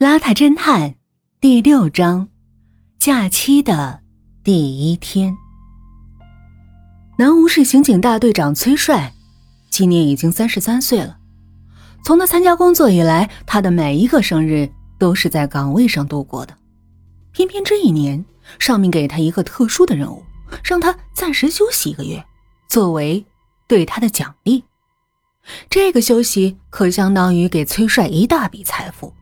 邋遢侦探第六章：假期的第一天。南吴市刑警大队长崔帅，今年已经三十三岁了。从他参加工作以来，他的每一个生日都是在岗位上度过的。偏偏这一年，上面给他一个特殊的任务，让他暂时休息一个月，作为对他的奖励。这个休息可相当于给崔帅一大笔财富。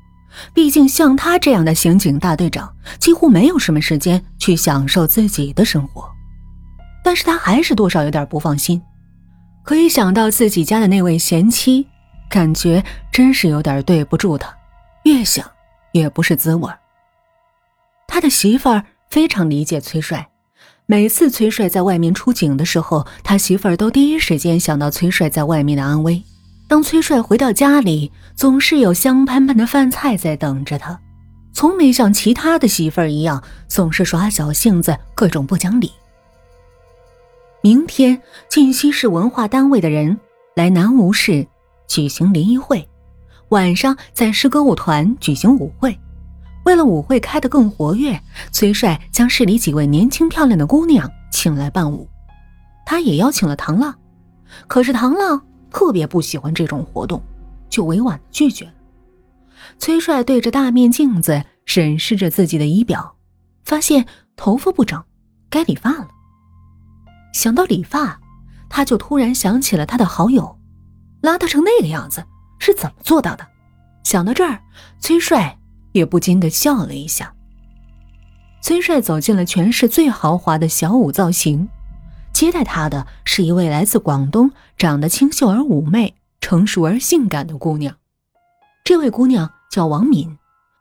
毕竟，像他这样的刑警大队长，几乎没有什么时间去享受自己的生活。但是他还是多少有点不放心。可以想到自己家的那位贤妻，感觉真是有点对不住他。越想越不是滋味。他的媳妇儿非常理解崔帅，每次崔帅在外面出警的时候，他媳妇儿都第一时间想到崔帅在外面的安危。当崔帅回到家里，总是有香喷喷的饭菜在等着他，从没像其他的媳妇儿一样总是耍小性子、各种不讲理。明天，晋西市文化单位的人来南吴市举行联谊会，晚上在市歌舞团举行舞会。为了舞会开得更活跃，崔帅将市里几位年轻漂亮的姑娘请来伴舞，他也邀请了唐浪，可是唐浪。特别不喜欢这种活动，就委婉拒绝。崔帅对着大面镜子审视着自己的仪表，发现头发不整，该理发了。想到理发，他就突然想起了他的好友，邋遢成那个样子是怎么做到的？想到这儿，崔帅也不禁的笑了一下。崔帅走进了全市最豪华的小舞造型。接待他的是一位来自广东、长得清秀而妩媚、成熟而性感的姑娘。这位姑娘叫王敏，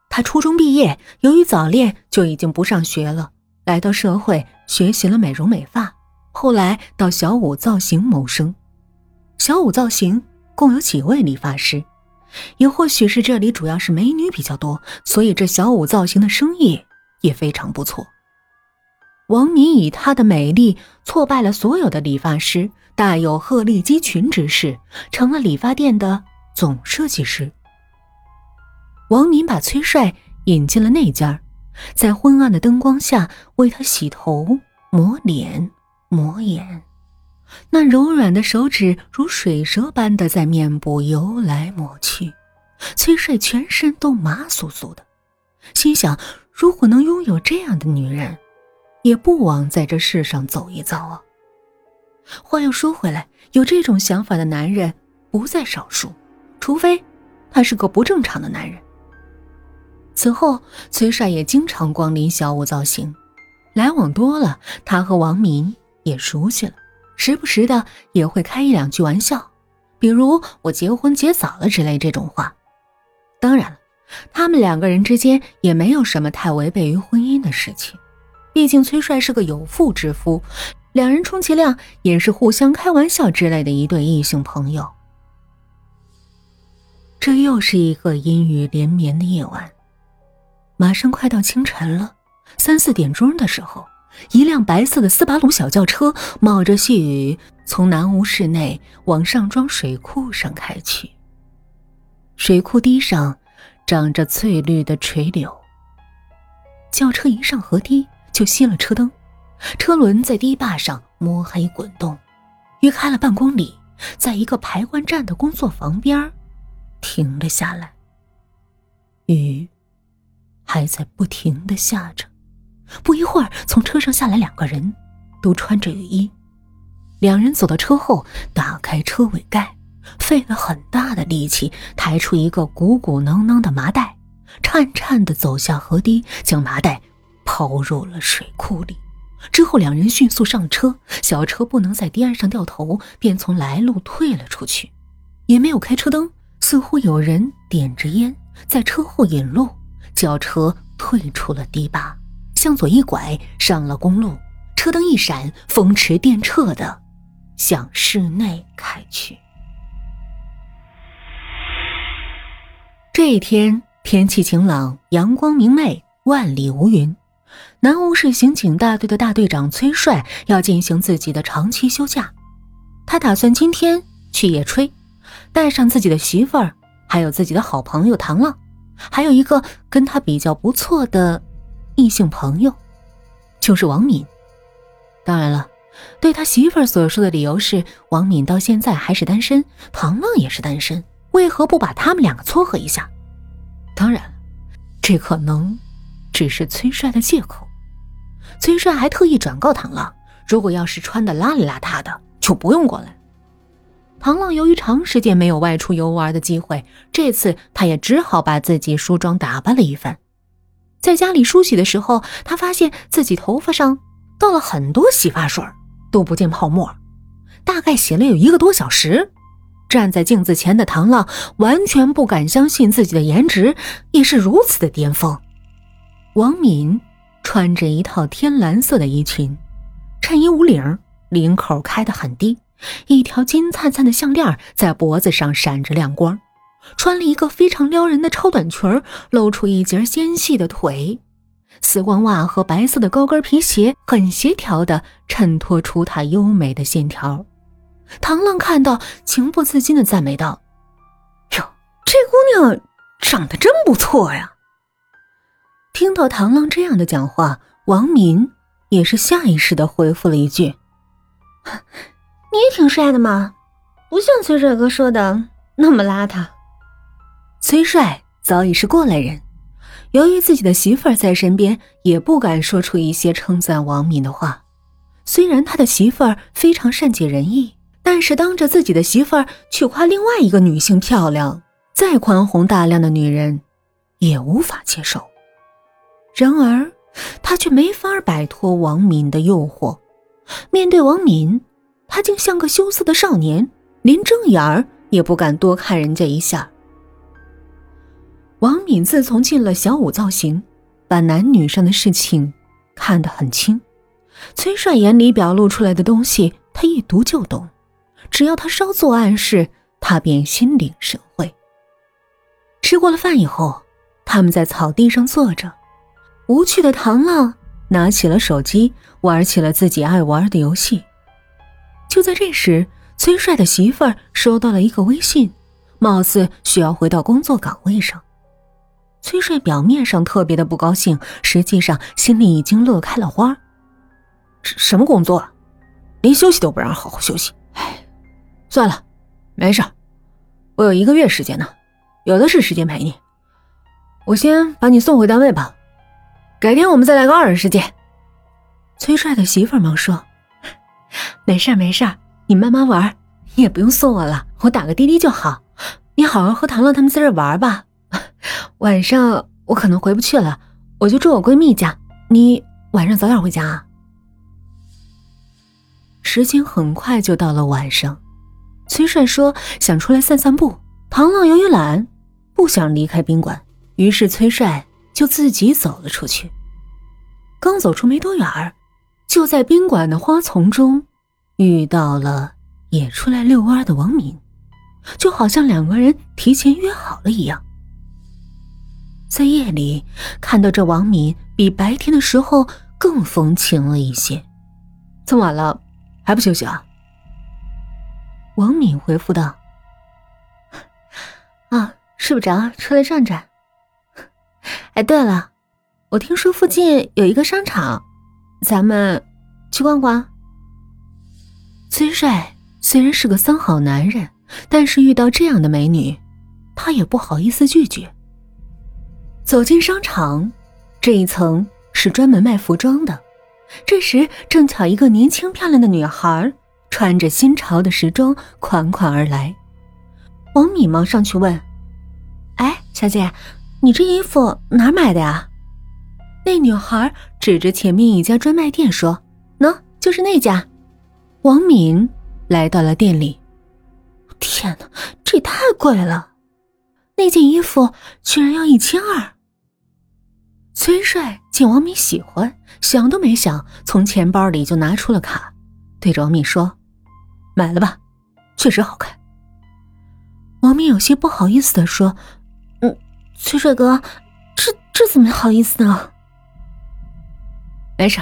她初中毕业，由于早恋就已经不上学了，来到社会学习了美容美发，后来到小五造型谋生。小五造型共有几位理发师，也或许是这里主要是美女比较多，所以这小五造型的生意也非常不错。王敏以她的美丽挫败了所有的理发师，大有鹤立鸡群之势，成了理发店的总设计师。王敏把崔帅引进了内间，在昏暗的灯光下为他洗头、抹脸、抹眼，那柔软的手指如水蛇般的在面部游来抹去，崔帅全身都麻酥酥的，心想：如果能拥有这样的女人。也不枉在这世上走一遭啊。话又说回来，有这种想法的男人不在少数，除非他是个不正常的男人。此后，崔帅也经常光临小五造型，来往多了，他和王明也熟悉了，时不时的也会开一两句玩笑，比如“我结婚结早了”之类这种话。当然了，他们两个人之间也没有什么太违背于婚姻的事情。毕竟崔帅是个有妇之夫，两人充其量也是互相开玩笑之类的一对异性朋友。这又是一个阴雨连绵的夜晚，马上快到清晨了。三四点钟的时候，一辆白色的斯巴鲁小轿车冒着细雨从南吴市内往上庄水库上开去。水库堤上长着翠绿的垂柳。轿车一上河堤。就熄了车灯，车轮在堤坝上摸黑滚动，约开了半公里，在一个排官站的工作房边停了下来。雨还在不停的下着，不一会儿，从车上下来两个人，都穿着雨衣。两人走到车后，打开车尾盖，费了很大的力气抬出一个鼓鼓囊囊的麻袋，颤颤的走下河堤，将麻袋。抛入了水库里，之后两人迅速上车，小车不能在堤岸上掉头，便从来路退了出去，也没有开车灯，似乎有人点着烟在车后引路。轿车退出了堤坝，向左一拐，上了公路，车灯一闪，风驰电掣的向室内开去。这一天天气晴朗，阳光明媚，万里无云。南吴市刑警大队的大队长崔帅要进行自己的长期休假，他打算今天去野炊，带上自己的媳妇儿，还有自己的好朋友唐浪，还有一个跟他比较不错的异性朋友，就是王敏。当然了，对他媳妇儿所说的理由是王敏到现在还是单身，唐浪也是单身，为何不把他们两个撮合一下？当然，这可能只是崔帅的借口。崔帅还特意转告唐浪，如果要是穿的邋里邋遢的，就不用过来。唐浪由于长时间没有外出游玩的机会，这次他也只好把自己梳妆打扮了一番。在家里梳洗的时候，他发现自己头发上倒了很多洗发水，都不见泡沫，大概洗了有一个多小时。站在镜子前的唐浪完全不敢相信自己的颜值也是如此的巅峰。王敏穿着一套天蓝色的衣裙，衬衣无领，领口开得很低。一条金灿灿的项链在脖子上闪着亮光，穿了一个非常撩人的超短裙，露出一截纤细的腿。丝光袜和白色的高跟皮鞋很协调的衬托出她优美的线条。唐浪看到，情不自禁的赞美道：“哟，这姑娘长得真不错呀！”听到唐浪这样的讲话，王敏也是下意识的回复了一句。你也挺帅的嘛，不像崔帅哥说的那么邋遢。崔帅早已是过来人，由于自己的媳妇儿在身边，也不敢说出一些称赞王敏的话。虽然他的媳妇儿非常善解人意，但是当着自己的媳妇儿去夸另外一个女性漂亮，再宽宏大量的女人也无法接受。然而，他却没法摆脱王敏的诱惑。面对王敏。他竟像个羞涩的少年，连正眼儿也不敢多看人家一下。王敏自从进了小五造型，把男女上的事情看得很清。崔帅眼里表露出来的东西，他一读就懂。只要他稍作暗示，他便心领神会。吃过了饭以后，他们在草地上坐着，无趣的唐浪拿起了手机，玩起了自己爱玩的游戏。就在这时，崔帅的媳妇儿收到了一个微信，貌似需要回到工作岗位上。崔帅表面上特别的不高兴，实际上心里已经乐开了花。什么工作？连休息都不让好好休息！哎，算了，没事我有一个月时间呢，有的是时间陪你。我先把你送回单位吧，改天我们再来个二人世界。崔帅的媳妇忙说。没事没事你慢慢玩，你也不用送我了，我打个滴滴就好。你好好和唐乐他们在这玩吧。晚上我可能回不去了，我就住我闺蜜家。你晚上早点回家啊。时间很快就到了晚上，崔帅说想出来散散步。唐浪由于懒，不想离开宾馆，于是崔帅就自己走了出去。刚走出没多远儿。就在宾馆的花丛中，遇到了也出来遛弯的王敏，就好像两个人提前约好了一样。在夜里看到这王敏比白天的时候更风情了一些。这么晚了还不休息啊？王敏回复道：“啊，睡不着，出来转转。哎，对了，我听说附近有一个商场。”咱们去逛逛。崔帅虽然是个三好男人，但是遇到这样的美女，他也不好意思拒绝。走进商场，这一层是专门卖服装的。这时正巧一个年轻漂亮的女孩，穿着新潮的时装款款而来。王敏忙上去问：“哎，小姐，你这衣服哪买的呀？”那女孩指着前面一家专卖店说：“喏，就是那家。”王敏来到了店里，天哪，这也太贵了！那件衣服居然要一千二。崔帅见王敏喜欢，想都没想，从钱包里就拿出了卡，对着王敏说：“买了吧，确实好看。”王敏有些不好意思的说：“，崔帅哥，这这怎么好意思呢？”没事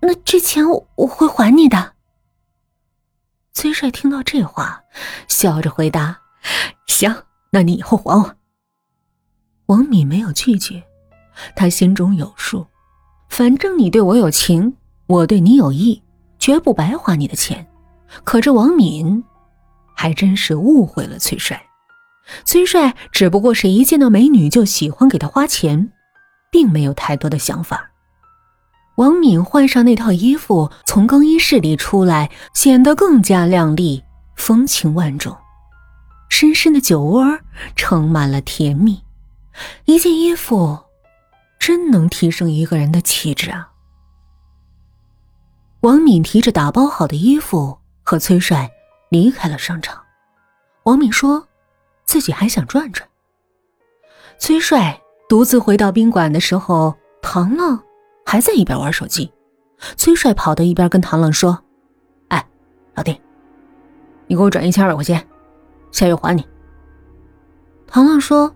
那这钱我会还你的。崔帅听到这话，笑着回答：“行，那你以后还我。”王敏没有拒绝，他心中有数，反正你对我有情，我对你有意，绝不白花你的钱。可这王敏，还真是误会了崔帅。崔帅只不过是一见到美女就喜欢给她花钱，并没有太多的想法。王敏换上那套衣服，从更衣室里出来，显得更加靓丽，风情万种。深深的酒窝盛满了甜蜜。一件衣服，真能提升一个人的气质啊！王敏提着打包好的衣服，和崔帅离开了商场。王敏说：“自己还想转转。”崔帅独自回到宾馆的时候，唐浪还在一边玩手机。崔帅跑到一边跟唐浪说：“哎，老弟，你给我转一千二百块钱，下月还你。”唐浪说。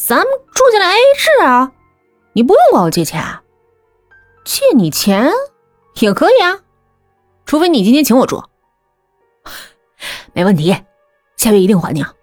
咱们住进来 A 制啊，你不用管我借钱啊，借你钱也可以啊，除非你今天请我住，没问题，下月一定还你啊。